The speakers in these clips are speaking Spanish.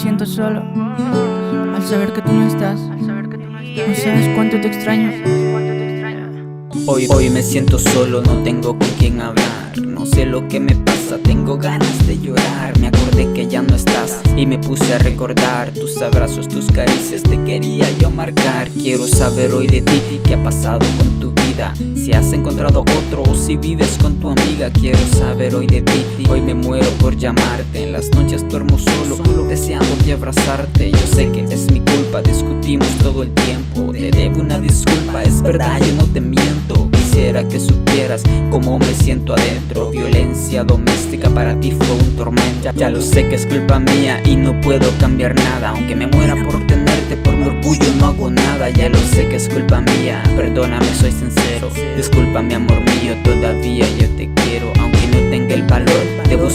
siento solo al saber que tú no estás. No sabes cuánto te extraño. Hoy, hoy me siento solo, no tengo con quién hablar. No sé lo que me pasa, tengo ganas de llorar. Me acordé que ya no estás y me puse a recordar tus abrazos, tus caricias. Te quería yo marcar. Quiero saber hoy de ti qué ha pasado con tu vida. Si has encontrado otro o si vives con tu amiga. Quiero saber hoy de ti. Hoy me muero por llamarte. En las noches duermo solo, solo deseando de abrazarte. Yo sé que es mi culpa, discutimos todo el tiempo. Te debo una disculpa, es verdad, yo no te miento. Quisiera que supieras cómo me siento adentro. Violencia doméstica para ti fue un tormento. Ya lo sé que es culpa mía y no puedo cambiar nada. Aunque me muera por tenerte, por mi orgullo no hago nada. Ya lo sé que es culpa mía. Perdóname, soy sincero. Disculpa, mi amor mío, todavía yo te quiero.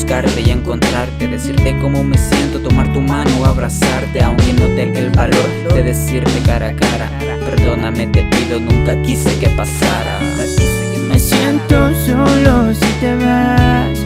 Y encontrarte, decirte cómo me siento, tomar tu mano, abrazarte. Aunque no tenga el valor de decirte cara a cara. Perdóname, te pido, nunca quise que pasara. Me siento solo si te vas.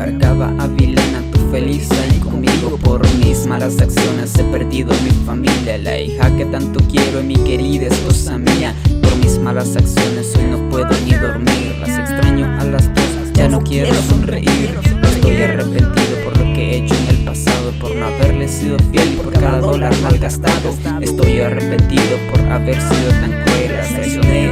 Cargaba a Vilena, tú feliz ahí conmigo. Por mis malas acciones he perdido mi familia, la hija que tanto quiero y mi querida esposa mía. Por mis malas acciones hoy no puedo ni dormir, las extraño a las dos, ya no quiero sonreír. Estoy arrepentido por lo que he hecho en el pasado, por no haberle sido fiel y por cada dólar malgastado. Estoy arrepentido por haber sido tan cruel,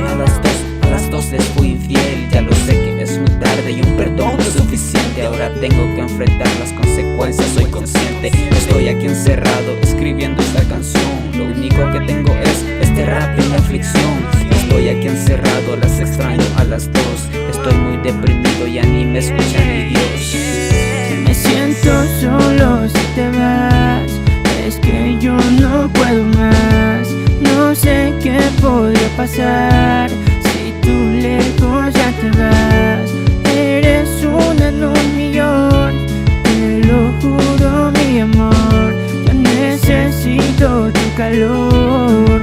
Ahora tengo que enfrentar las consecuencias, soy consciente. Estoy aquí encerrado escribiendo esta canción. Lo único que tengo es este rap en aflicción. Estoy aquí encerrado, las extraño a las dos. Estoy muy deprimido, ya ni me escucha ni Dios. Me siento solo si te vas. Es que yo no puedo más. No sé qué podría pasar si tú lejos ya te vas. En un millón. Te lo juro, mi amor. Yo necesito tu calor.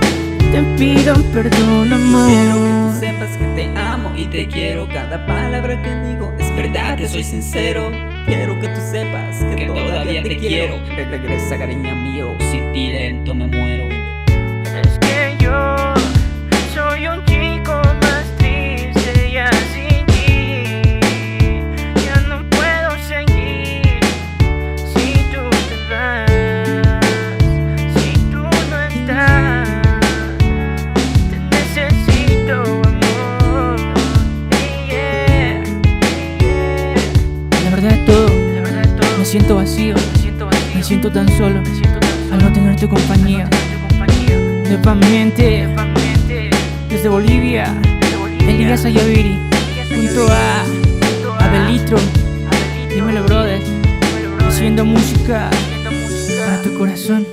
Te pido perdón, Quiero que amor. tú sepas que te amo y te quiero. Cada palabra que digo es verdad que soy sincero. Quiero que tú sepas que, todavía te quiero. Re- Regresa, cariño mío. Sin ti lento me muero. Es que yo me siento vacío, me siento tan solo al no tener tu compañía. De Pamiente, desde Bolivia, Elías Ayaviri, junto a Abelitro, dímelo brother, haciendo música para tu corazón